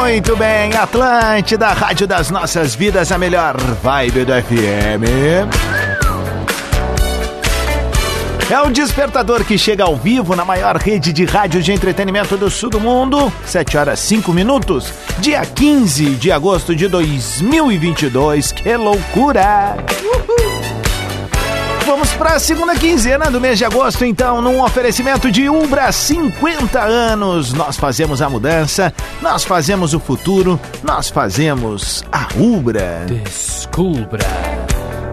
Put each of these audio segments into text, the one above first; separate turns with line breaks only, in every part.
Muito bem, Atlântida, Rádio das Nossas Vidas, a melhor vibe do FM. É o despertador que chega ao vivo na maior rede de rádio de entretenimento do sul do mundo. 7 horas 5 minutos, dia 15 de agosto de 2022. Que loucura! Uhul. Vamos para a segunda quinzena do mês de agosto, então, num oferecimento de Ubra 50 anos. Nós fazemos a mudança, nós fazemos o futuro, nós fazemos a Ubra.
Descubra.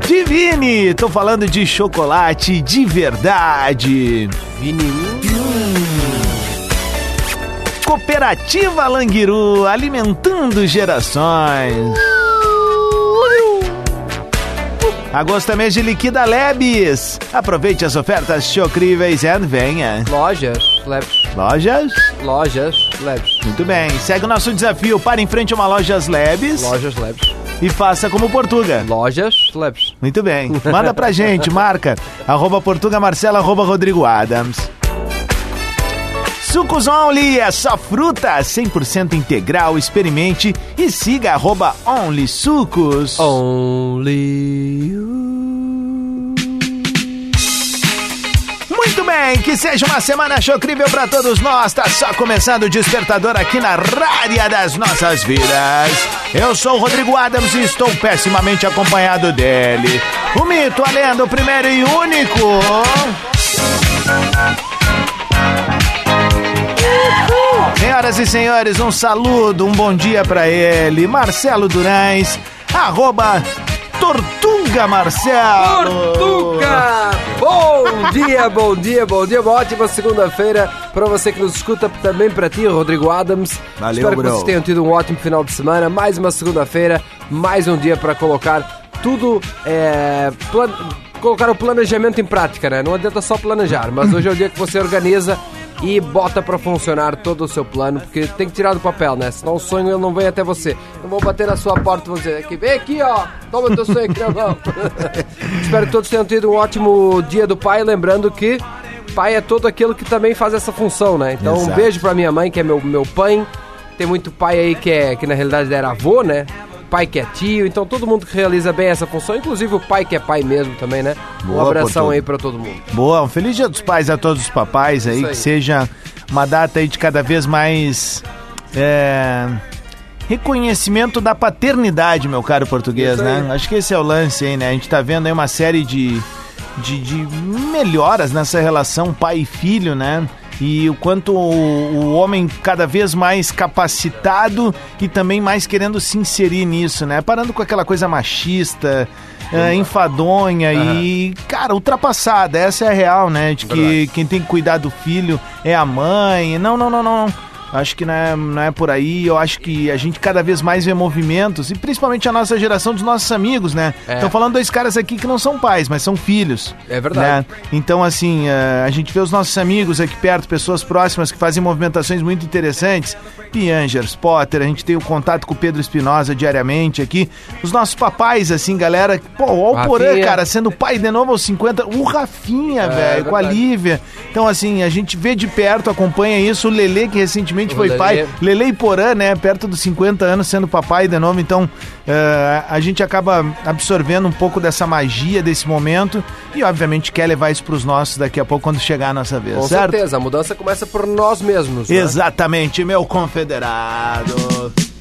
Divine, tô falando de chocolate de verdade. Cooperativa Languiru, alimentando gerações. Agosto é mês de liquida Lebes. Aproveite as ofertas chocríveis e venha.
Lojas Lebes.
Lojas?
Lojas Lebes.
Muito bem. Segue o nosso desafio. Para em frente a uma Lojas Lebes.
Lojas Lebes.
E faça como Portuga.
Lojas Lebes.
Muito bem. Manda pra gente, marca. Arroba Portuga Marcela, arroba Rodrigo Adams. Sucos Only é só fruta 100% integral. Experimente e siga arroba Only Sucos.
Only you.
Muito bem, que seja uma semana chocrível para todos nós. Tá só começando o despertador aqui na Rádia das Nossas Vidas. Eu sou o Rodrigo Adams e estou pessimamente acompanhado dele. O mito, a lenda, o primeiro e único. Senhoras e senhores, um saludo, um bom dia para ele, Marcelo Durães, arroba Tortuga Marcelo.
Tortuga! Bom dia, bom dia, bom dia. Uma ótima segunda-feira para você que nos escuta, também para ti, Rodrigo Adams.
Valeu,
Espero que
bro.
vocês tenham tido um ótimo final de semana. Mais uma segunda-feira, mais um dia para colocar tudo, é, plan- colocar o planejamento em prática, né? Não adianta só planejar, mas hoje é o dia que você organiza e bota pra funcionar todo o seu plano, porque tem que tirar do papel, né? Senão o sonho ele não vem até você. Não vou bater na sua porta e vou dizer, aqui, vem aqui, ó, toma teu sonho aqui na mão. Espero que todos tenham tido um ótimo dia do pai, lembrando que pai é todo aquilo que também faz essa função, né? Então um
Exato.
beijo pra minha mãe, que é meu, meu pai. Tem muito pai aí que, é, que na realidade era avô, né? Pai que é tio, então todo mundo que realiza bem essa função, inclusive o pai que é pai mesmo também, né? Um
Boa,
abração
Portuga.
aí pra todo mundo.
Boa, um feliz dia dos pais a todos os papais aí,
Isso
que
aí.
seja uma data aí de cada vez mais é, reconhecimento da paternidade, meu caro português, né?
aí.
Acho que esse é o lance aí, né? A gente tá vendo aí uma série de, de, de melhoras nessa relação pai e filho, né? E o quanto o, o homem cada vez mais capacitado e também mais querendo se inserir nisso, né? Parando com aquela coisa machista, é, enfadonha e, cara, ultrapassada. Essa é a real, né? De que
Verdade.
quem tem que cuidar do filho é a mãe. Não, não, não, não. Acho que não é, não é por aí. Eu acho que a gente cada vez mais vê movimentos, e principalmente a nossa geração dos nossos amigos, né?
É.
Estão falando dois caras aqui que não são pais, mas são filhos.
É verdade.
né? Então, assim, eh, a gente vê os nossos amigos aqui perto, pessoas próximas que fazem movimentações muito interessantes. Piangers, Potter, a gente tem o contato com o Pedro Espinosa diariamente aqui. Os nossos papais, assim, galera. Pô, o Porã,
Rafinha.
cara, sendo pai de novo aos 50. O Rafinha, velho, com a. Lívia. Então, assim, a gente vê de perto, acompanha isso. O Lelê, que recentemente recentemente
O
foi
Lelê.
pai. Lele e Porã, né? Perto dos 50 anos, sendo papai de novo. Então, eh, a gente acaba absorvendo um pouco dessa magia desse momento e, obviamente, quer levar isso pros nossos daqui a pouco, quando chegar a nossa vez,
Com
certo?
certeza, a mudança começa por nós mesmos. né?
Exatamente, meu confederado.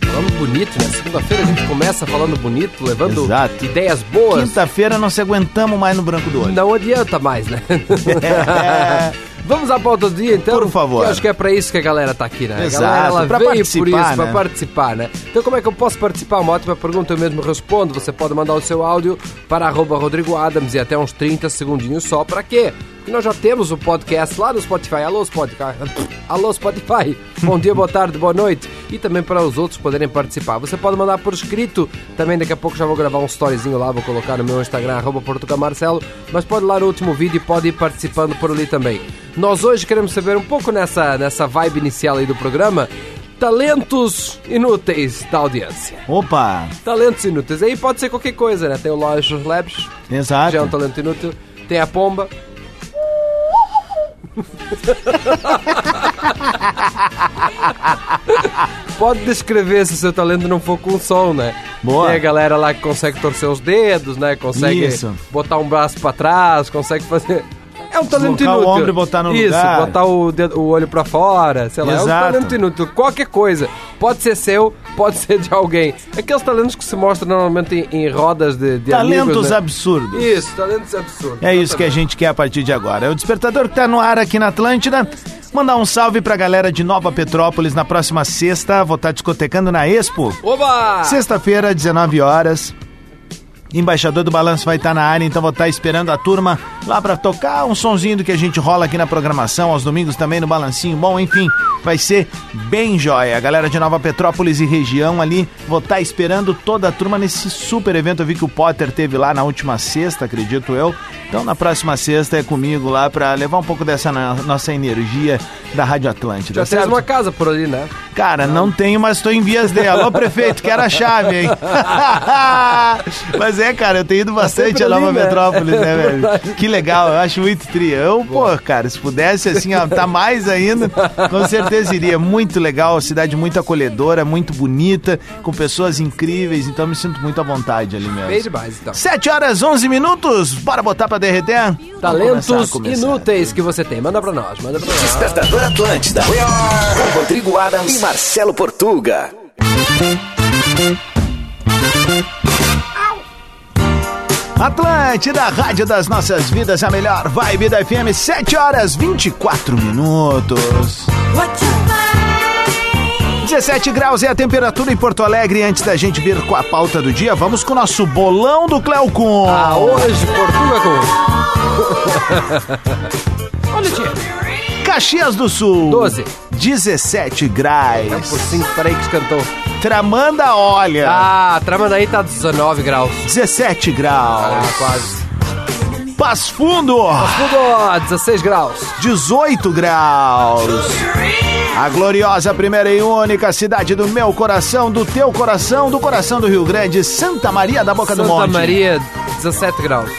Falando bonito, né? Segunda-feira a gente começa falando bonito, levando
Exato.
ideias boas.
Quinta-feira não se aguentamos mais no branco do olho.
Não adianta mais, né?
É.
Vamos à pauta do dia, então?
Por favor.
Que eu acho que é pra isso que a galera tá aqui, né?
Exato,
a galera ela
pra
veio por
participar,
isso, pra
né?
participar, né? Então como é que eu posso participar? Uma ótima pergunta, eu mesmo respondo. Você pode mandar o seu áudio para arroba Rodrigo Adams e até uns 30 segundinhos só. Pra quê? Porque nós já temos o podcast lá no Spotify. Alô, Spotify. Alô, Spotify. Bom dia, boa tarde, boa noite. E também para os outros poderem participar. Você pode mandar por escrito. Também daqui a pouco já vou gravar um storyzinho lá, vou colocar no meu Instagram, arroba Portugamarcelo. Mas pode ir lá no último vídeo e pode ir participando por ali também. Nós hoje queremos saber um pouco nessa, nessa vibe inicial aí do programa. Talentos inúteis da audiência.
Opa,
Talentos inúteis. Aí pode ser qualquer coisa, né? Tem o Lojos Labs,
exato.
já é um talento inútil. Tem a pomba. Pode descrever se o seu talento não for com som, né?
Boa.
Tem a galera lá que consegue torcer os dedos, né? Consegue
Isso.
botar um braço pra trás, consegue fazer. É um talento
o
inútil.
ombro e botar no
Isso,
lugar.
botar o, dedo- o olho pra fora, sei lá. É um
Exato.
talento inútil. Qualquer coisa. Pode ser seu, pode ser de alguém. Aqueles talentos que se mostram normalmente em, em rodas de, de
Talentos
amigos, né?
absurdos.
Isso, talentos absurdos.
É isso que a gente quer a partir de agora. É o despertador que tá no ar aqui na Atlântida. Mandar um salve pra galera de Nova Petrópolis na próxima sexta. Vou estar discotecando na Expo.
Oba!
Sexta-feira, 19 horas. Embaixador do Balanço vai estar na área, então vou estar esperando a turma lá pra tocar um sonzinho do que a gente rola aqui na programação, aos domingos também no Balancinho. Bom, enfim, vai ser bem jóia. A galera de Nova Petrópolis e região ali, vou estar esperando toda a turma nesse super evento. Eu vi que o Potter teve lá na última sexta, acredito eu. Então na próxima sexta é comigo lá pra levar um pouco dessa nossa energia da Rádio Atlântida.
Já
certo?
uma casa por ali, né?
Cara, não tenho, mas tô em vias de. Alô, prefeito, quero a chave, hein? mas é, cara, eu tenho ido bastante
sempre
a Nova
ali, né?
Metrópolis, né,
É
velho? Que legal, eu acho muito tria. Eu, pô, cara, se pudesse, assim, ó, tá mais ainda, com certeza iria. Muito legal, cidade muito acolhedora, muito bonita, com pessoas incríveis, então me sinto muito à vontade ali mesmo.
Bem demais, então.
7 horas 11 minutos, bora botar pra derreter?
Talentos
começar, começar.
inúteis que você tem. Manda pra nós, manda pra nós.
Despertador Atlântida. Com Rodrigo Adams e Marcelo Portuga.
Atlântida, Rádio das Nossas Vidas, a melhor vibe da FM, 7 horas 24 minutos. 17 graus é a temperatura em Porto Alegre. Antes da gente vir com a pauta do dia, vamos com o nosso bolão do Cleocum.
Ah, hoje, Portuga com... Olha, tia.
Caxias do Sul.
12.
17 graus.
Por 5, peraí que cantou.
Tramanda, olha.
Ah, Tramandaí tá 19 graus.
17
Ah,
graus.
quase.
Passo Fundo.
Tudo 16 graus.
18 graus. A gloriosa primeira e única cidade do meu coração, do teu coração, do coração do Rio Grande, Santa Maria da Boca do
Santa
Monte.
Maria, 17 graus.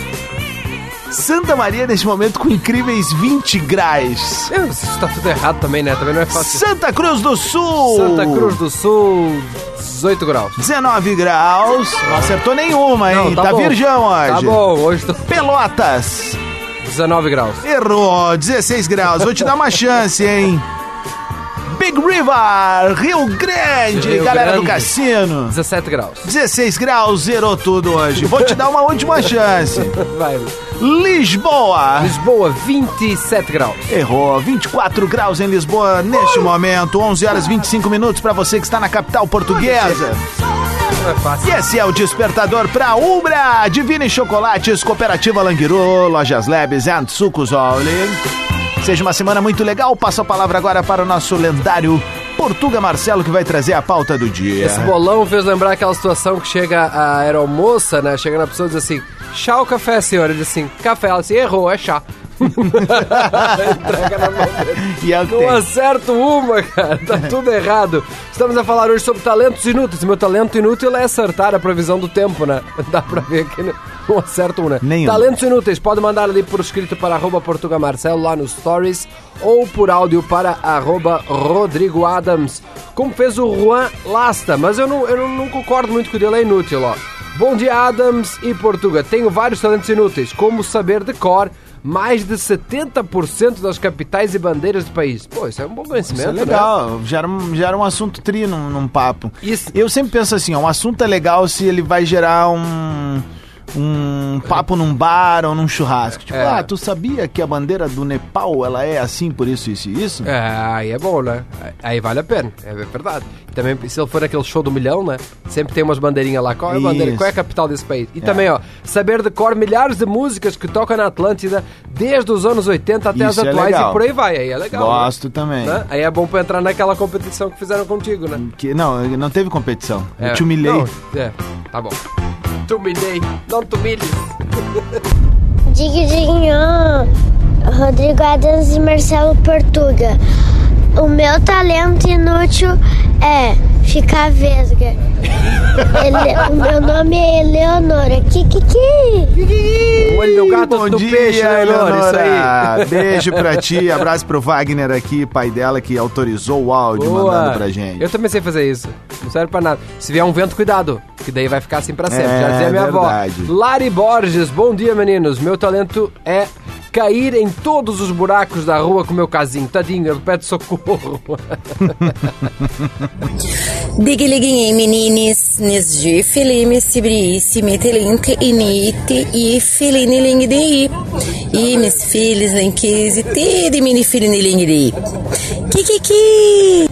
Santa Maria neste momento com incríveis 20 graus.
Eu, Isso tá tudo errado também, né? Também não é fácil.
Santa Cruz do Sul.
Santa Cruz do Sul, 18 graus.
19 graus. Não acertou nenhuma, hein?
Não,
tá
bom.
virgão hoje.
Tá bom, hoje tô
Pelotas.
19 graus.
Errou, 16 graus. Vou te dar uma chance, hein? Big River, Rio Grande,
Rio
galera do
Grande.
cassino.
17 graus.
16 graus, zerou tudo hoje. Vou te dar uma última chance.
Vai.
Lisboa.
Lisboa, 27 graus.
Errou, 24 graus em Lisboa neste momento, 11 horas 25 minutos para você que está na capital portuguesa.
É.
E esse é o despertador para Umbra, Divine Chocolates, Cooperativa Languiru, Lojas Labs and Sucos Oli. Seja uma semana muito legal. Passo a palavra agora para o nosso lendário Portuga Marcelo, que vai trazer a pauta do dia.
Esse bolão fez lembrar aquela situação que chega a aeromoça, né? Chega na pessoa e diz assim: chá ou café, senhora? Ele diz assim: café. Ela assim: errou, é chá. Entrega na mão dele.
E é
Não
tem.
acerto uma, cara. Tá tudo errado. Estamos a falar hoje sobre talentos inúteis. Meu talento inútil é acertar a previsão do tempo, né? Dá pra ver aqui no, não acerta um, né?
Nenhum.
Talentos inúteis, pode mandar ali por escrito para arroba Portuga Marcelo lá nos stories ou por áudio para arroba Rodrigo Adams, como fez o Juan Lasta, mas eu não, eu não, não concordo muito com o dele, é inútil, ó. Bom dia, Adams e Portuga. Tenho vários talentos inúteis, como saber de cor mais de 70% das capitais e bandeiras do país. Pô, isso é um bom
Isso
conhecimento,
é legal, gera, um- gera um assunto tri num, num papo.
Isso.
Eu sempre penso assim, ó, um assunto é legal se ele vai gerar um, um papo num bar ou num churrasco. Tipo,
É.
ah, tu sabia que a bandeira do Nepal, ela é assim por isso, isso e isso?
né? É, aí é bom, né? Aí vale a pena, é verdade. Também, se ele for aquele show do milhão, né? Sempre tem umas bandeirinhas lá. Qual é a bandeira? Qual é a capital desse país? E também, ó, saber de cor milhares de músicas que tocam na Atlântida desde os anos 80 até
Isso
as
é
atuais
legal.
e por aí vai. Aí é legal.
Gosto também.
Né? Né? Aí é bom pra entrar naquela competição que fizeram contigo, né?
Que, não, não teve competição.
É.
Eu te humilhei.
Não, é, tá bom. Te humilhei, não te humilhes.
Diguinho, Rodrigo Adams e Marcelo Portuga. O meu talento inútil é ficar vesga. Ele- o meu nome é Eleonora. Kikiki.
O olho do gato
Bom
do
dia,
peixe, né, Eleonora? Isso aí.
Eleonora. Beijo pra ti, abraço pro Wagner aqui, pai dela, que autorizou o áudio
Boa.
mandando pra gente.
Eu também sei fazer isso. Não serve pra nada. Se vier um vento, cuidado. Que daí vai ficar assim pra sempre.
É,
Já dizia minha
verdade.
avó. Lari Borges, bom dia, meninos. Meu talento é cair em todos os buracos da rua com meu casinho. Tadinho, ele pede socorro.
Digliguinhei meninis, nis de filime, sibrice, metelink, inite e filine lingdi. E mis filhos, lenquise, tede mini filine lingdi. Kikiki!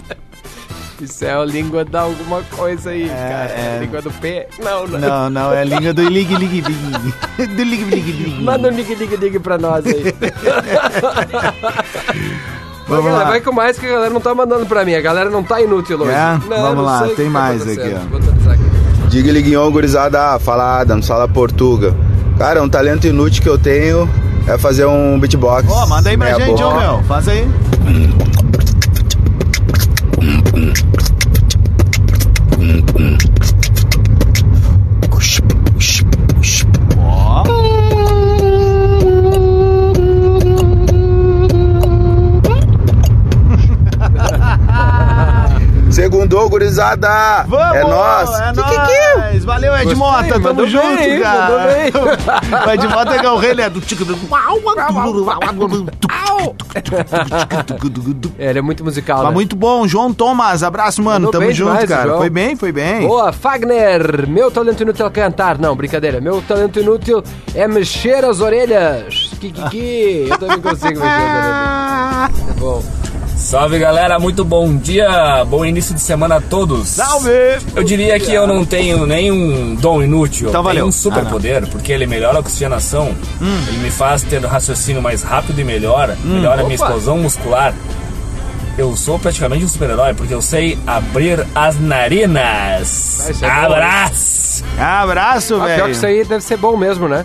Isso é a língua da alguma coisa aí, cara.
é.
A língua do pé. Não, não.
Não, não, é a língua do lig lig lig. Do lig lig lig.
Manda um dig dig dig pra nós aí.
Vamos
Galera,
lá.
Vai com mais que a galera não tá mandando pra mim. A galera não tá inútil hoje.
É?
Não,
Vamos
não
lá, tem
tá
mais
acontecendo.
aqui, ó.
Aqui.
Diga Liguinhon, gurizada, fala Adams, fala Portuga. Cara, um talento inútil que eu tenho é fazer um beatbox.
Ó, manda aí pra gente, ô meu. Faz aí. Vamos!
É nós!
É
Kikiki!
nóis! Valeu, Ed
Gostei,
Mota, tamo
mandou
junto,
bem,
cara.
bem.
o Ed Mota é que é o rei, né? Do tico do...
É, ele é muito musical,
Tá
né?
muito bom, João Thomas, abraço, mano,
Mandou
tamo junto,
demais,
cara.
João.
Foi bem, foi bem.
Boa, Fagner! Meu talento inútil é cantar. Não, brincadeira. Meu talento inútil é mexer as orelhas. Kikiki! Eu também consigo mexer as orelhas. É bom.
Salve galera, muito bom dia, bom início de semana a todos.
Salve!
Eu diria que eu não tenho nenhum dom inútil,
Então
eu
valeu.
tenho um superpoder, porque ele melhora a oxigenação, ele me faz ter um raciocínio mais rápido e melhor, melhora a minha explosão muscular. Eu sou praticamente um super-herói, porque eu sei abrir as narinas.
É bom,
Abraço!
Abraço,
Ah, pior que
velho.
isso aí deve ser bom mesmo, né?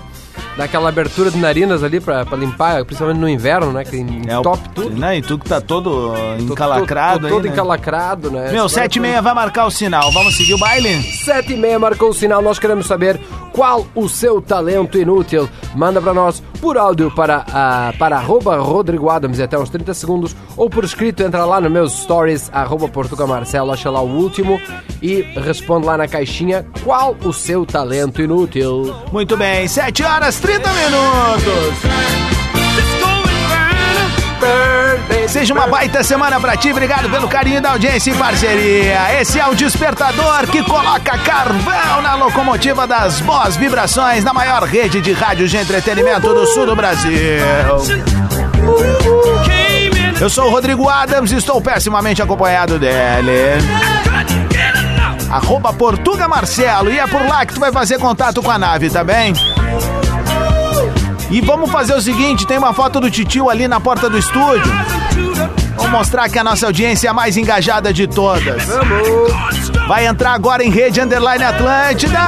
Daquela abertura de narinas ali pra, pra limpar, principalmente no inverno, né? Que
É
top tudo.
Né? E tu que tá todo
Tô-
encalacrado
tô- tô
aí,
Todo
né?
encalacrado, né?
Meu,
Esse
sete e
agora
meia vai marcar o sinal. Vamos seguir o baile?
Sete e meia marcou o sinal, nós queremos saber qual o seu talento inútil. Manda pra nós por áudio para, ah, para arroba Rodrigo Adams até uns 30 segundos, ou por escrito, entra lá nos meus stories, arroba Portuga Marcelo, acha lá o último e responde lá na caixinha qual o seu talento inútil.
Muito bem, 7 horas 30 minutos. Seja uma baita semana pra ti, obrigado pelo carinho da audiência e parceria. Esse é o despertador que coloca carvão na locomotiva das boas vibrações na maior rede de rádios de entretenimento do sul do Brasil. Eu sou o Rodrigo Adams e estou pessimamente acompanhado dele. Arroba Portuga Marcelo e é por lá que tu vai fazer contato com a nave, tá bem? E vamos fazer o seguinte, tem uma foto do titio ali na porta do estúdio. Vamos mostrar que a nossa audiência é a mais engajada de todas. Vai entrar agora em Rede Underline Atlântida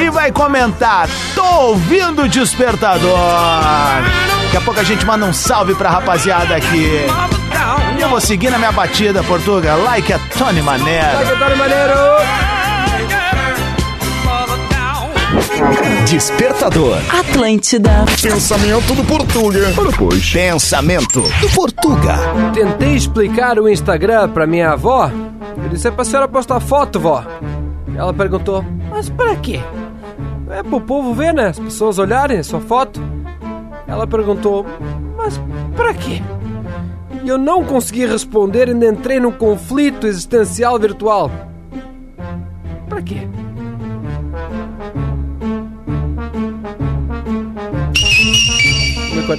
e vai comentar. Tô ouvindo o despertador. Daqui a pouco a gente manda um salve pra rapaziada aqui. E eu vou seguir na minha batida, Portuga, like a Tony Maneiro.
Vai, Antônio Maneiro!
Despertador.
Atlântida.
Pensamento do Portuga. Ora, pois.
Pensamento do Portuga.
Tentei explicar o Instagram pra minha avó. Eu disse, é pra senhora postar foto, vó. Ela perguntou, mas pra quê? É pro povo ver, né? As pessoas olharem a sua foto. Ela perguntou, mas pra quê? E eu não consegui responder e ainda entrei num conflito existencial virtual. Pra quê?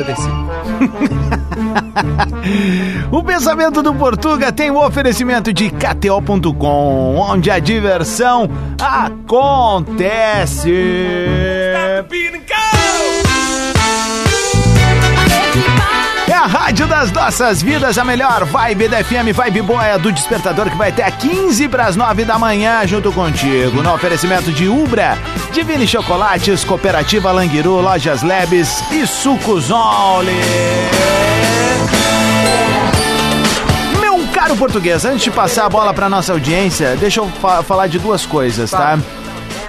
O pensamento do Portuga tem o oferecimento de KTO.com, onde a diversão acontece. Das nossas vidas, a melhor vibe da FM, vibe boa é do despertador que vai até 15 para as 9 da manhã junto contigo. No oferecimento de Ubra, Divine Chocolates, Cooperativa Languiru, Lojas Lebes e Sucos. Meu caro português, antes de passar a bola para nossa audiência, deixa eu fa- falar de duas coisas, tá?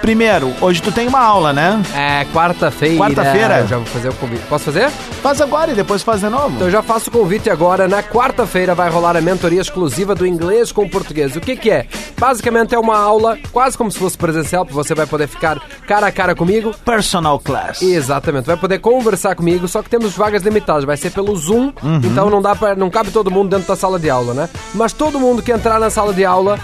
Primeiro, hoje tu tem uma aula, né?
É, quarta-feira.
Quarta-feira?
Eu já vou fazer o convite. Posso fazer?
Faz agora e depois faz de novo.
Então eu já faço o convite agora. Na quarta-feira vai rolar a mentoria exclusiva do inglês com português. O que que é? Basicamente é uma aula, quase como se fosse presencial, porque você vai poder ficar cara a cara comigo.
Personal class.
Exatamente, vai poder conversar comigo, só que temos vagas limitadas, vai ser pelo Zoom,
Uhum.
então não dá para não cabe todo mundo dentro da sala de aula, né? Mas todo mundo que entrar na sala de aula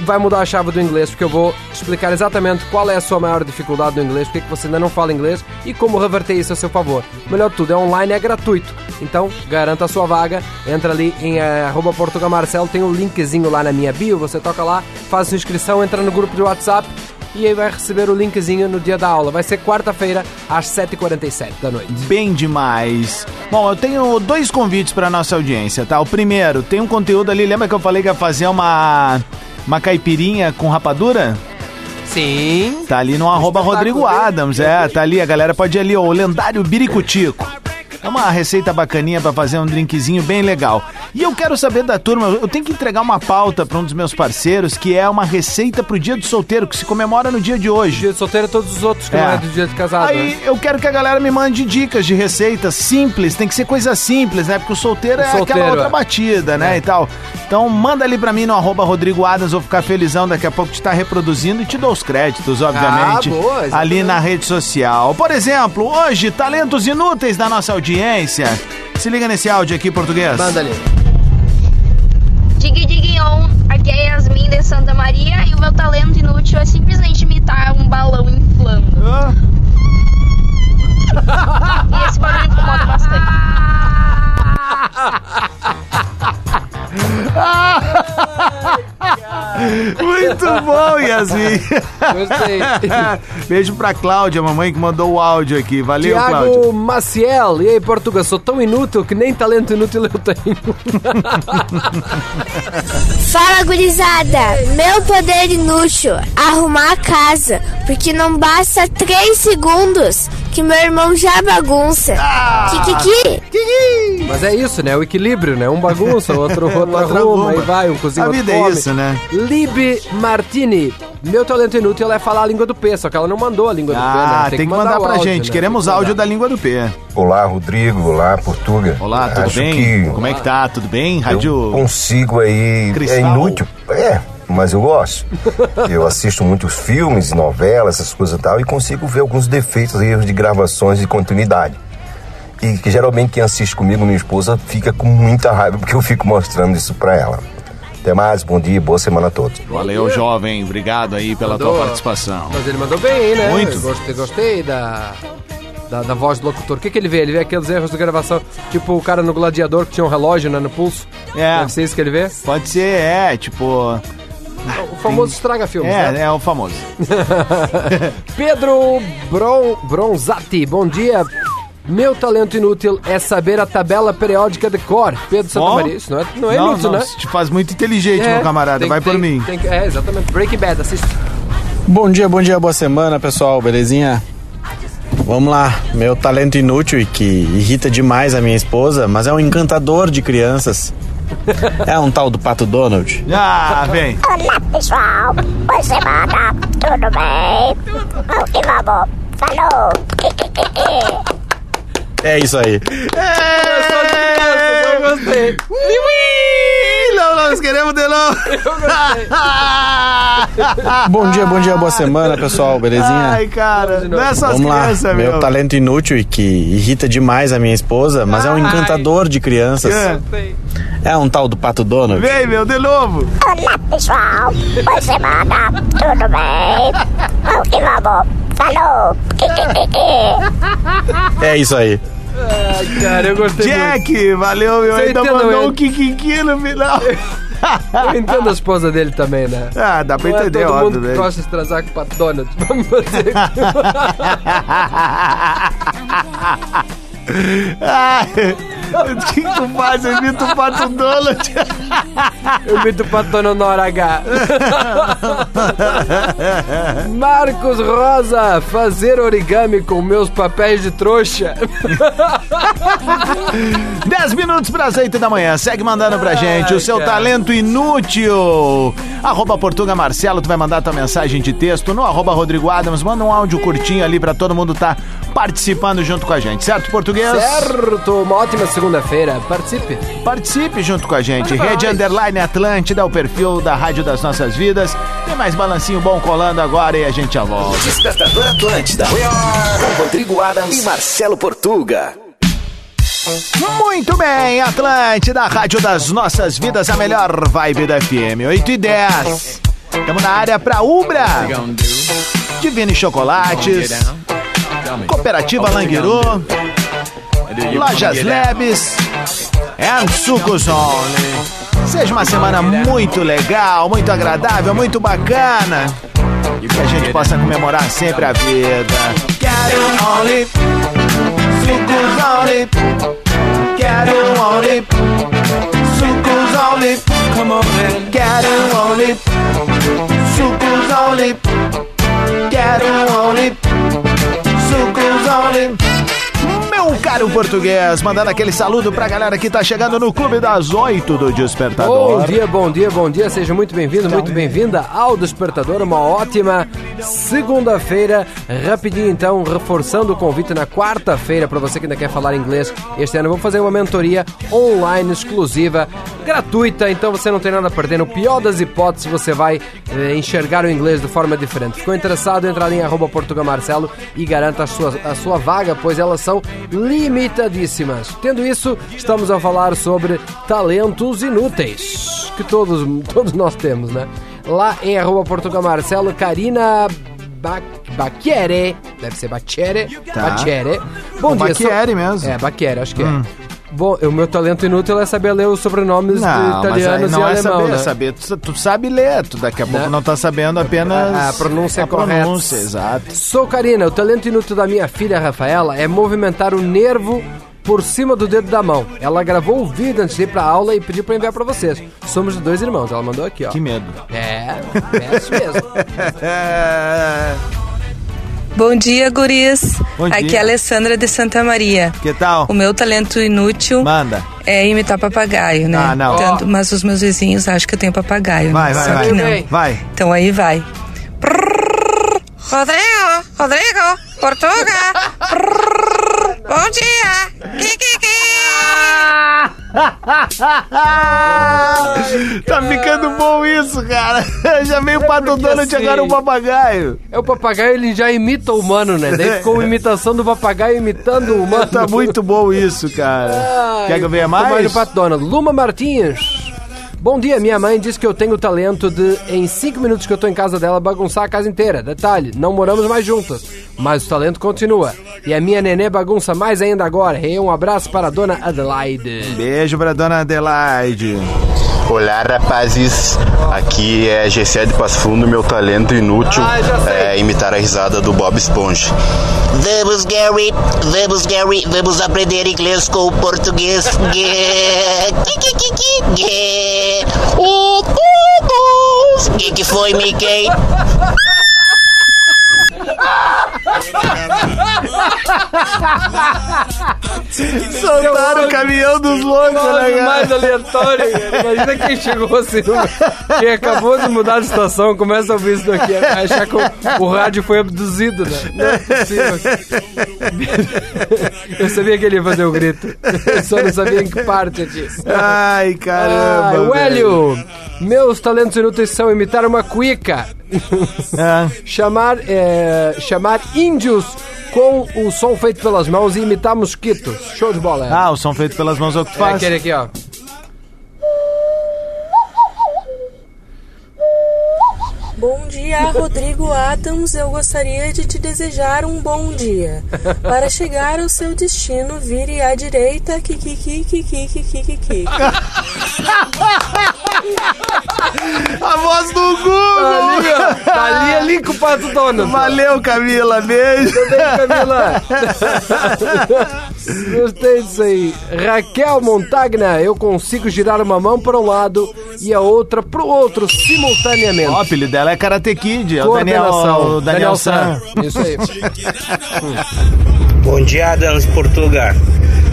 vai mudar a chave do inglês, porque eu vou explicar exatamente qual é a sua maior dificuldade no inglês, porque que você ainda não fala inglês e como reverter isso a seu favor. Melhor de tudo, é online, é gratuito. Então, garanta a sua vaga, entra ali em eh, arroba portugamarcelo, tem um linkzinho lá na minha bio, você toca lá, faz sua inscrição, entra no grupo de WhatsApp e aí vai receber o linkzinho no dia da aula. Vai ser quarta-feira, às 7h47 da noite.
Bem demais. Bom, eu tenho dois convites para nossa audiência, tá? O primeiro, tem um conteúdo ali, lembra que eu falei que ia fazer uma uma caipirinha com rapadura?
Sim.
Tá ali no arroba Rodrigo Adams, é, tá ali, a galera pode ir ali, ó, o lendário biricutico. É uma receita bacaninha pra fazer um drinkzinho bem legal. E eu quero saber da turma, eu tenho que entregar uma pauta pra um dos meus parceiros, que é uma receita pro dia do solteiro, que se comemora no dia de hoje.
Dia de solteiro é todos os outros, que
É.
não é do dia de casado.
Aí
né?
eu quero que a galera me mande dicas de receitas simples, tem que ser coisa simples, né? Porque o solteiro
O
é
solteiro,
aquela outra
é.
batida, né? E tal. Então manda ali pra mim no arroba Rodrigo Adams, vou ficar felizão daqui a pouco de estar reproduzindo e te dou os créditos, obviamente.
Ah, boa,
ali na rede social. Por exemplo, hoje, talentos inúteis da nossa audiência. Se liga nesse áudio aqui, português.
Manda ali.
Dig Dig On, aqui é Yasmin de Santa Maria e o meu talento inútil é simplesmente imitar um balão inflando.
Ah,
E esse barulho incomoda bastante.
Muito bom, Yasmin.
Gostei.
Beijo pra Cláudia, mamãe que mandou o áudio aqui. Valeu, Cláudia.
Tiago Maciel, e aí, Portugal? Sou tão inútil que nem talento inútil eu tenho.
Fala, gurizada! Meu poder inútil, arrumar a casa, porque não basta três segundos que meu irmão já bagunça. Kikiki!
Mas é isso, né? O equilíbrio, né? Um bagunça, o outro, outro arruma, aí vai, um cozinha,
A
outro
vida é
come.
isso, né?
Libe Martini. Meu talento inútil é falar a língua do P, só que ela não mandou a língua do P,
Ah,
né?
tem, que mandar
o
pra
áudio,
gente.
né?
Queremos áudio
mandar.
da língua do P.
Olá, Rodrigo. Olá, Portuga.
Olá, tudo
Acho
bem?
Que
Como é que tá? Tudo bem?
eu
Rádio.
consigo aí.
Cristal.
É inútil. É, mas eu gosto. eu assisto muitos filmes, novelas, essas coisas e tal, e consigo ver alguns defeitos, erros de gravações de continuidade. E que geralmente quem assiste comigo, minha esposa, fica com muita raiva porque eu fico mostrando isso pra ela. Até mais, bom dia, boa semana a todos.
Valeu, jovem. Obrigado aí pela
Mandou.
tua participação.
Mas ele mandou bem, né?
Muito.
Gostei, gostei da, da, da voz do locutor. O que, que ele vê? Ele vê aqueles erros de gravação, tipo o cara no gladiador que tinha um relógio né, no pulso.
É.
Deve ser isso que ele vê?
Pode ser, é, tipo.
O famoso estraga filmes,
É,
né?
é o famoso.
Pedro Bron, Bronzatti, bom dia. Meu talento inútil é saber a tabela periódica de cor. Pedro Santa. Maria. Isso não é, não é inútil,
não,
né?
Te faz muito inteligente,
É,
meu camarada.
tem-
Vai por
tem-
mim.
tem é, exatamente. Breaking Bad, assiste.
Bom dia, bom dia, boa semana, pessoal, belezinha? Vamos lá, meu talento inútil e que irrita demais a minha esposa, mas é um encantador de crianças. É um tal do Pato Donald.
Ah, vem.
Olá, pessoal. Boa semana. Tudo bem? Vamos que vamos. Falou.
É isso aí.
É,
Eu gostei.
Ui, Não, nós queremos de novo.
Bom dia, bom dia, boa semana, pessoal. Belezinha?
Ai, cara, não é só as
Vamos lá,
crianças,
meu
meu.
talento inútil e que irrita demais a minha esposa, mas é um encantador de crianças.
É.
É um tal do Pato Donald.
Vem, meu, de novo.
Olá, pessoal. Boa semana. Tudo bem? Vamos que vamos. Falou.
É isso aí.
Ai, cara, eu gostei muito.
Jack, valeu, meu.
Você
Ainda
entendeu
mandou
ele?
um kikiki no final.
Eu entendo a esposa dele também, né?
Ah, dá pra
Não é
entender,
todo
óbvio,
mundo que
né?
gosta de transar com o Pato Donald. Vamos fazer.
Ai, o que tu faz? Eu imito o Pato Donald.
Eu imito o Pato Donald na hora H. Marcos Rosa, fazer origami com meus papéis de trouxa.
10 minutos para as 8 da manhã. Segue mandando pra gente o seu
cara.
talento inútil. Arroba Portuga Marcelo, tu vai mandar tua mensagem de texto no arroba Rodrigo Adams. Manda um áudio curtinho ali pra todo mundo tá participando junto com a gente, certo, português?
Certo, uma ótima segunda-feira. Participe.
Participe junto com a gente. Rede Underline Atlântida, o perfil da Rádio das Nossas Vidas. Tem mais balancinho bom colando agora e a gente já volta.
Despertador Atlântida. Com Rodrigo Adams e Marcelo Portuga.
Muito bem, Atlântida, Rádio das Nossas Vidas, a melhor vibe da FM. 8 e 10. Estamos na área pra Ubra. Divine Chocolates. Cooperativa Languiru. Lojas Lebes. And Sucos Only. Seja uma semana muito legal, muito agradável, muito bacana. E que a gente possa comemorar sempre a vida. Quero only. Sucos Only. Quero only. Sucos Only. Come on, man. Quero only. Caro português, mandando aquele saludo pra galera que tá chegando no Clube das Oito do Despertador.
Bom dia, bom dia, bom dia. Seja muito bem-vindo, muito bem-vinda ao Despertador. Uma ótima segunda-feira. Rapidinho, então, reforçando o convite na quarta-feira para você que ainda quer falar inglês. Este ano vamos fazer uma mentoria online exclusiva, gratuita. Então você não tem nada a perder. No pior das hipóteses, você vai eh, enxergar o inglês de forma diferente. Ficou interessado? Entra em arroba Portuga Marcelo e garanta a sua, a sua vaga, pois elas são limitadíssimas. Tendo isso, estamos a falar sobre talentos inúteis, que todos, todos nós temos, né? Lá em arroba Portuga Marcelo, Karina Ba Bacchiere, deve ser Bacchiere,
Tá.
Bacchiere. Bom
O
dia,
Bacchiere
sou-
mesmo.
É, Bacchiere, acho que
Hum.
é. Bom, o meu talento inútil é saber ler os sobrenomes
Não,
italianos
não
e
é
alemão,
saber,
né?
é saber. Tu, tu sabe ler, tu daqui a pouco
Né?
não tá sabendo apenas
A- a pronúncia
a
correta.
pronúncia, exato.
Sou Karina, o talento inútil da minha filha Rafaela é movimentar o nervo por cima do dedo da mão. Ela gravou o vídeo antes de ir pra aula e pediu pra enviar pra vocês. Somos dois irmãos, ela mandou aqui, ó.
Que medo.
É, é isso mesmo.
Bom dia, guris.
Bom
Aqui
dia.
é a Alessandra de Santa Maria.
Que tal?
O meu talento inútil
Manda.
é imitar papagaio, né?
Ah, não.
Tanto- mas os meus vizinhos acham que eu tenho papagaio.
Vai,
né?
vai,
Só
vai.
que não.
Vai.
Então aí vai. Rodrigo, Rodrigo, Portuga. Bom dia. Kikiki.
tá ficando bom isso, cara. Já veio o Pato Donald,
assim-
agora o papagaio.
É o papagaio, ele já imita o humano, né? Daí ficou uma imitação do papagaio imitando o humano.
Tá muito bom isso, cara. Quer que eu venha mais?
Vai no Pato Donald. Luma Martins. Bom dia, minha mãe diz que eu tenho o talento de, em 5 minutos que eu tô em casa dela, bagunçar a casa inteira. Detalhe, não moramos mais juntas, mas o talento continua. E a minha nenê bagunça mais ainda agora. E um abraço para a dona Adelaide.
Beijo pra dona Adelaide.
Olá, rapazes. Aqui é Gessé de Passo Fundo. Meu talento inútil é imitar a risada do Bob Esponja.
Vamos, Gary. Vamos, Gary. Vamos aprender inglês com o português. O que foi, Mickey?
Soltaram o caminhão dos loucos, né, cara?
mais aleatório, cara. Imagina quem chegou assim, quem acabou de mudar de situação, começa a ouvir isso daqui, achar que o, o rádio foi abduzido, né? Não é possível. Eu sabia que ele ia fazer o grito. Eu só não sabia em que parte disso.
Ai, caramba.
Ah, o. Hélio, meus talentos inúteis são imitar uma cuica,
Ah.
chamar, é, chamar índios com o som feito pelas mãos e imitar mosquitos. Show de bola.
Ah, o som feito pelas mãos é o que tu
é
faz.
aquele aqui, ó.
Bom dia, Rodrigo Adams. Eu gostaria de te desejar um bom dia. Para chegar ao seu destino, vire à direita. Kikikikikikikiki.
A voz do Google!
Tá ali, ó. Tá ali, ali com o Pato Donald.
Valeu, Camila. Beijo.
Também, Camila. Gostei disso aí. Raquel Montagna, eu consigo girar uma mão para um lado e a outra para o outro simultaneamente.
O apelido dela é Karate Kid. É o Daniel, o Daniel San.
Isso aí.
Bom dia, Adams Portuga.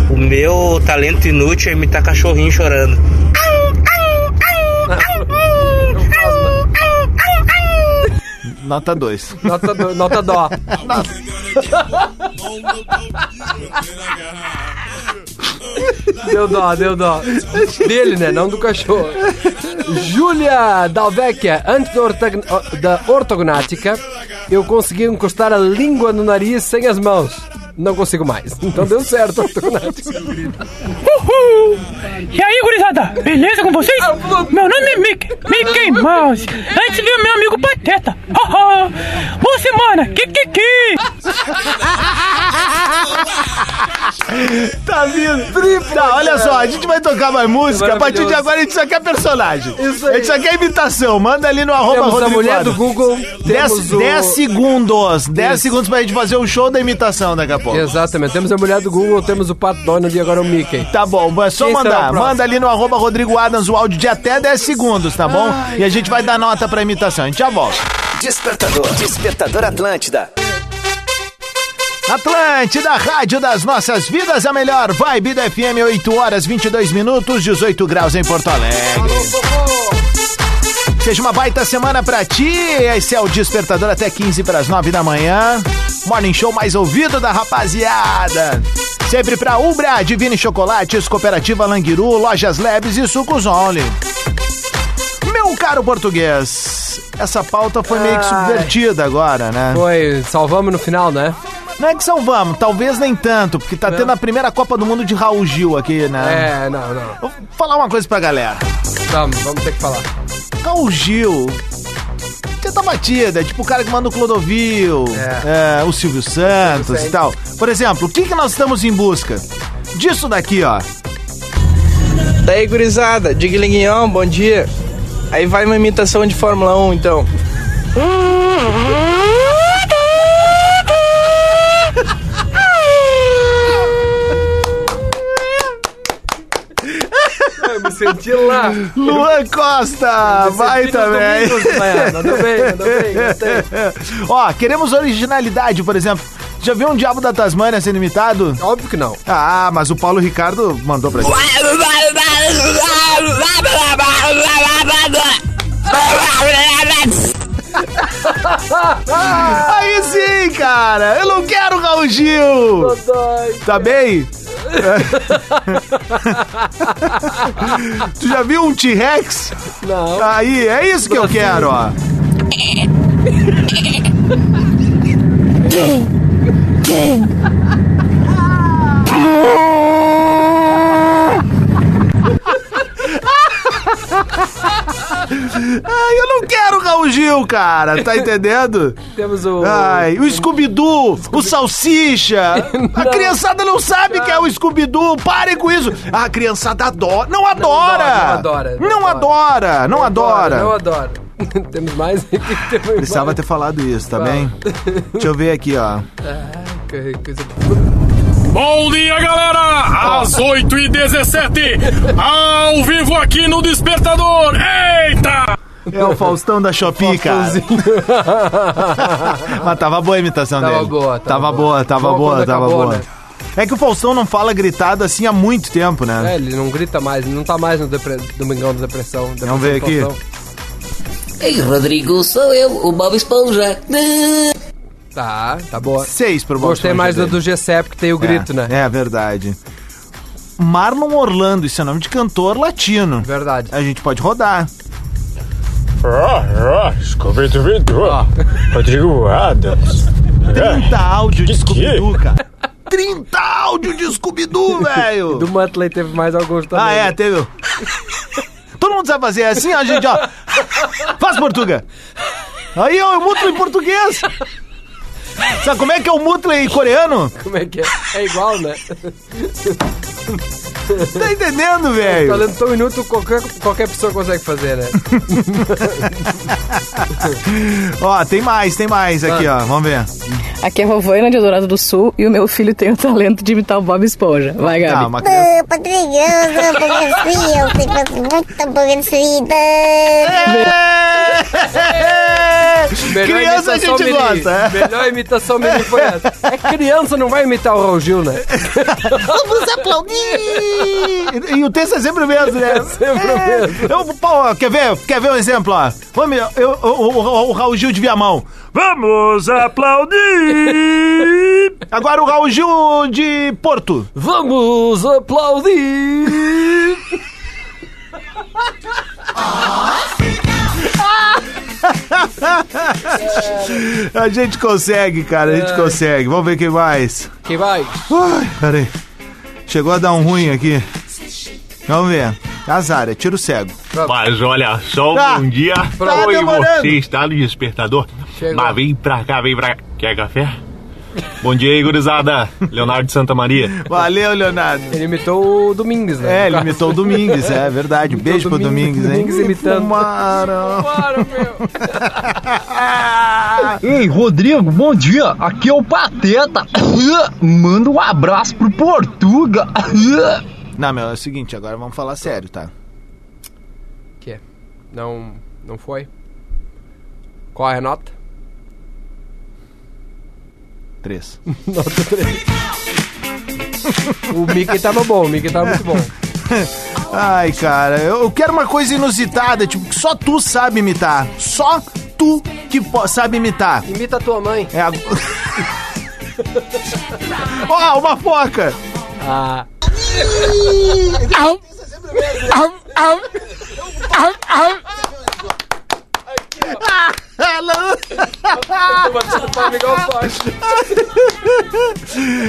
O meu talento inútil é imitar cachorrinho chorando.
Nota 2.
Nota, do- nota dó. Deu dó, deu dó. Dele, né? Não do cachorro. Júlia Dalvecchia, antes da, ortog- da ortognática, eu consegui encostar a língua no nariz sem as mãos. Não consigo mais. Então deu certo a ortognática.
Uhul! E aí, gurizada? Beleza com vocês? Meu nome é Mickey, Mickey Mouse. Antes veio meu amigo Pateta. Haha! Boa semana! Kikiki!
Tá vindo. Tá, olha só, a gente vai tocar mais música. A partir de agora a gente só quer personagem.
Isso aí.
A gente só quer imitação. Manda ali no arroba
Temos a
Rodrigo
mulher
Adams.
do Google,
10
temos o-
10 segundos. 10
Isso.
segundos pra gente fazer o show da imitação daqui a pouco.
Exatamente. Temos a mulher do Google, temos o Pato Donald e agora o Mickey.
Tá bom, é só
Quem
mandar. Manda ali no arroba Rodrigo Adams o áudio de até 10 segundos, tá bom? E a gente vai dar nota pra imitação. A gente já volta.
Despertador. Despertador Atlântida.
Atlântida, rádio das nossas vidas, a melhor vibe da FM, 8 horas 22 minutos, 18 graus em Porto Alegre. Seja uma baita semana pra ti. Esse é o Despertador até 15 para as 9 da manhã. Morning Show mais ouvido da rapaziada. Sempre pra Ubra, Divine Chocolates, Cooperativa Languiru, Lojas Leves e Sucos Only. Meu caro português, essa pauta foi meio que subvertida agora, né?
Foi, salvamos no final, né?
Não é que salvamos, talvez nem tanto, porque tá tendo a primeira Copa do Mundo de Raul Gil aqui, né?
É, não, não.
Vou falar uma coisa pra galera.
Vamos, vamos ter que falar.
Raul Gil. Tenta batida, é tipo o cara que manda o Clodovil, é, o Silvio Santos e tal. Por exemplo, o que, que nós estamos em busca? Disso daqui, ó.
Daí, gurizada, Diglinguinhão, bom dia. Aí vai uma imitação de Fórmula 1, então.
Senti lá.
Luan Costa, vai também.
Domingos. Mandou bem, mandou bem, gostei.
Ó, queremos originalidade, por exemplo. Já viu um Diabo da Tasmânia sendo imitado?
Óbvio que não.
Ah, mas o Paulo Ricardo mandou pra gente. Aí sim, cara! Eu não quero Raul Gil! Tá bem? tu já viu um T-Rex?
Não.
Aí, é isso que eu quero, ó. Ai, eu não quero Raul Gil, cara, tá entendendo?
Temos o.
Ai, o Scooby-Doo, o Salsicha. A criançada não sabe que é o Scooby-Doo. Parem com isso. A criançada adora. Não adora.
Não adora.
Não adora. Não adora.
Não adora. Temos mais? Temos
Precisava ter falado isso, tá bem? Deixa eu ver aqui, ó.
Ai, que coisa.
Bom dia, galera! Às 8h17, ao vivo aqui no Despertador! Eita!
É o Faustão da Shopee, cara. Mas tava boa a imitação
Tava
dele.
boa, tava
Tava boa, tava
Bom
boa, tava
acabou,
boa.
né?
É que o Faustão não fala gritado assim há muito tempo, né?
É, ele não grita mais, ele não tá mais no depre... Domingão da Depressão. Depressão
Vamos ver aqui.
Ei, Rodrigo, sou eu, o Bob Esponja.
Tá, tá boa.
Seis pro Bob
Gostei
Esponja
mais do,
dele.
do GCEP que tem o grito,
é,
né?
É verdade. Marlon Orlando, isso é nome de cantor latino.
Verdade.
A gente pode rodar.
Ah, ah, Scooby-Doo. Rodrigo Adams.
30 áudio de Scooby-Doo, cara. 30 áudio de Scooby-Doo, velho.
Do Muttley teve mais alguns também.
Ah, é,
né?
teve. Todo mundo sabe fazer assim, ó, gente, ó. Faz Portuga. Aí, ó, o Mutley em português. Sabe como é que é o Mutley coreano?
Como é que é? É igual, né?
Tá entendendo, velho?
Talento tão inútil, qualquer, qualquer pessoa consegue fazer, né?
Ó, tem mais, tem mais aqui, ó. Vamos ver.
Aqui é a Rovana de Dourado do Sul e o meu filho tem o talento de imitar o Bob Esponja. Vai, Gabi.
Calma,
Ah, Rodrigo, eu sou burguesia, eu sei fazer muita.
Melhor
Criança a
imitação
gente
mini.
gosta, é.
Melhor imitação mini foi essa. É criança, não vai imitar o Raul Gil, né?
Vamos aplaudir! E o texto é sempre o mesmo, né?
sempre o mesmo.
Eu, pô, quer ver? Quer ver um exemplo, ó? Vamos, eu, o, o, o Raul Gil de Viamão. Vamos aplaudir! Agora o Raul Gil de Porto.
Vamos aplaudir!
A gente consegue, cara, a gente
Ai.
consegue. Vamos ver quem mais.
Quem vai?
Ai, peraí. Chegou a dar um ruim aqui. Vamos ver. Azar, é tiro cego.
Mas olha só,
Tá.
um dia
Tá
Oi,
demorando.
você está no despertador.
Chegou.
Mas vem pra cá, vem pra cá. Quer café? Bom dia aí, gurizada. Leonardo de Santa Maria.
Valeu, Leonardo.
Ele imitou o Domingues, né?
É, ele imitou o Domingues, é verdade. Beijo pro Domingues, hein?
Domingues imitando.
Fumaram.
Ei, Rodrigo, bom dia. Aqui é o Pateta. Manda um abraço pro Portuga.
Não, meu, é o seguinte, agora vamos falar sério, tá?
Que é? Não, não foi? Qual é a nota?
Três.
Nota 3. o Mickey tava bom, o Mickey tava muito bom.
Ai, cara, eu quero uma coisa inusitada, tipo, que só tu sabe imitar. Só tu que sabe imitar.
Imita a tua mãe.
É a... Ó, uma foca!
Ah.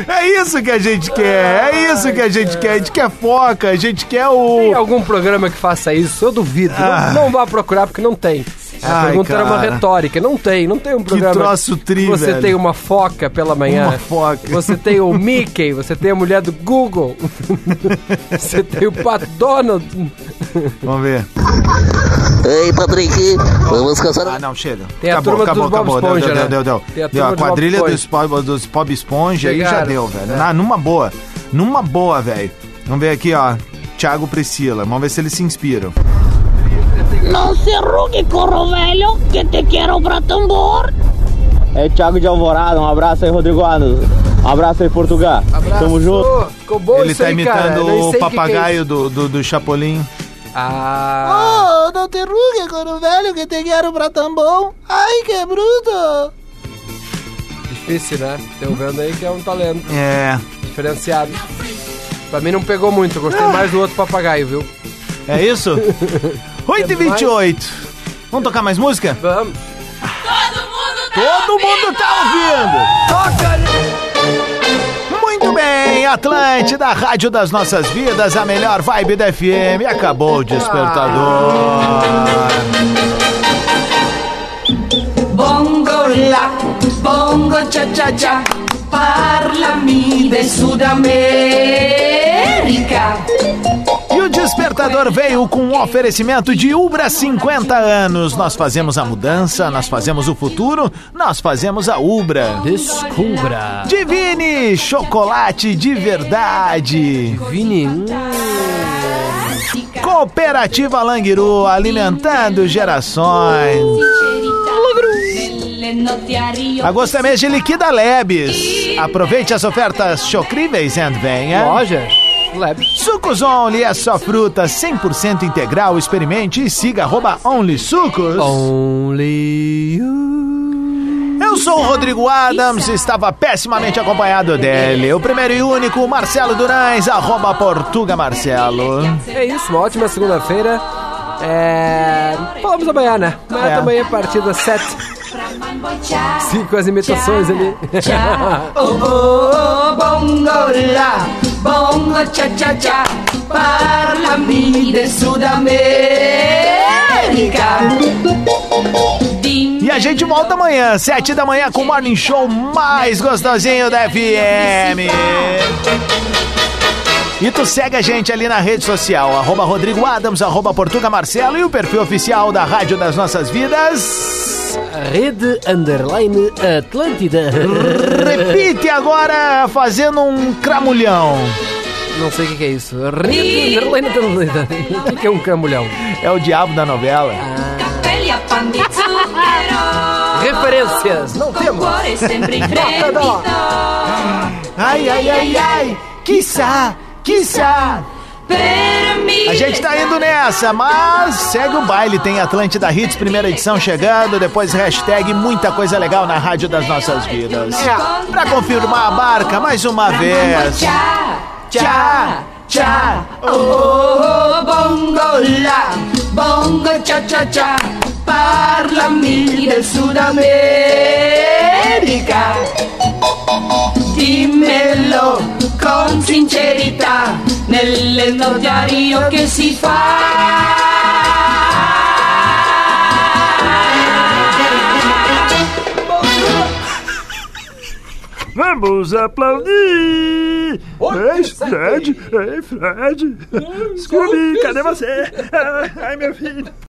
É isso que a gente quer, é isso que a gente quer. A gente quer foca, a gente quer
Tem
o.
algum programa que faça isso? Eu duvido.
Ah.
Não, não vá procurar porque não tem. A
Ai,
pergunta era uma
cara.
retórica. Não tem, não tem um programa.
troço tri,
que Você
velho.
tem uma foca pela manhã.
Uma foca.
Você tem o Mickey, você tem a mulher do Google. você tem o Pat Donald.
Vamos ver.
Ei, Patrick, vamos caçar.
Ah, não, chega.
Tem a
acabou,
turma
acabou,
dos Bob
acabou.
Esponja,
deu,
né?
deu, deu, deu.
Tem a
Deu, a
dos Bob
quadrilha
Esponja.
dos, Bob- dos Bob Esponja aí já
Chegaram.
deu, velho.
É.
Na, numa boa. Numa boa, velho. Vamos ver aqui, ó. Thiago Priscila. Vamos ver se eles se inspiram.
Não se arrugue, corro velho, que te quero pra tambor.
É Thiago de Alvorada, um abraço aí, Rodrigo Adams. Um abraço aí, Portugal. Tamo junto.
Ficou bom
Ele
isso
tá
aí,
imitando
cara.
O
que que é
papagaio do, do, do Chapolin.
Ah.
Oh, não te rugue, corro velho, que te quero pra tambor. Ai, que bruto.
Difícil, né? Tô vendo aí que é um talento.
É.
Diferenciado. Pra mim não pegou muito, gostei mais do outro papagaio, viu?
É isso? 8 e 28 Vamos tocar mais música?
Vamos.
Todo mundo tá ouvindo! Toca! Muito bem, Atlântida, Rádio das Nossas Vidas, a melhor vibe da FM. Acabou o despertador.
Bongo la, bongo cha cha cha, parlami de Sudamérica.
E o despertador veio com um oferecimento de Ubra 50 anos. Nós fazemos a mudança, nós fazemos o futuro, nós fazemos a Ubra.
Descubra.
Divine, chocolate de verdade.
Divine.
Cooperativa Languiru, alimentando gerações. Agosto é mês de Liquida Lebes. Aproveite as ofertas chocríveis and venha.
Lojas Lebes.
Sucos Only é só fruta 100% integral. Experimente e siga arroba Only Sucos.
Only you.
Eu sou o Rodrigo Adams e estava pessimamente acompanhado dele. O primeiro e único, Marcelo Durães, arroba Portuga Marcelo.
É isso, uma ótima segunda-feira. É... Falamos amanhã, né? Amanhã
É.
também a partir das 7. Cinco as imitações ali.
Oh, oh, bongo bongo cha cha cha, parlami de Sudamérica.
E a gente volta amanhã, sete da manhã, com o Morning Show mais gostosinho da FM. E tu segue a gente ali na rede social, arroba Rodrigo Adams, arroba Portuga Marcelo e o perfil oficial da Rádio das Nossas Vidas.
Rede Underline Atlântida.
Repite agora, fazendo um cramulhão.
Não sei o que, que é isso. Rede Underline Atlântida. O que, é um cramulhão?
É o diabo da novela.
Capelli a pan di zucchero.
Referências, não temos.
Ai, ai, ai, ai, quiçá, quiçá. A gente tá indo nessa, mas segue o baile. Tem Atlântida Hits, primeira edição chegando. Depois hashtag muita coisa legal na Rádio das Nossas Vidas. Pra confirmar a barca mais uma vez.
Tchá, tchá, oh, oh, oh, bongo la, bongo cha cha cha, parlami del Sud America. Con sincerità, nel notario che si fa.
Vamos aplaudir! Ei, Fred! Ei, Fred! Scooby, cadê você? Ai, meu filho!